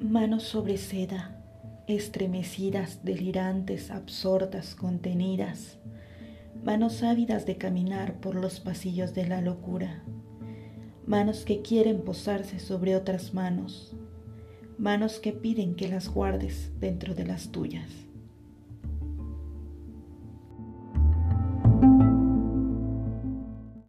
Manos sobre seda, estremecidas, delirantes, absortas, contenidas. Manos ávidas de caminar por los pasillos de la locura. Manos que quieren posarse sobre otras manos. Manos que piden que las guardes dentro de las tuyas.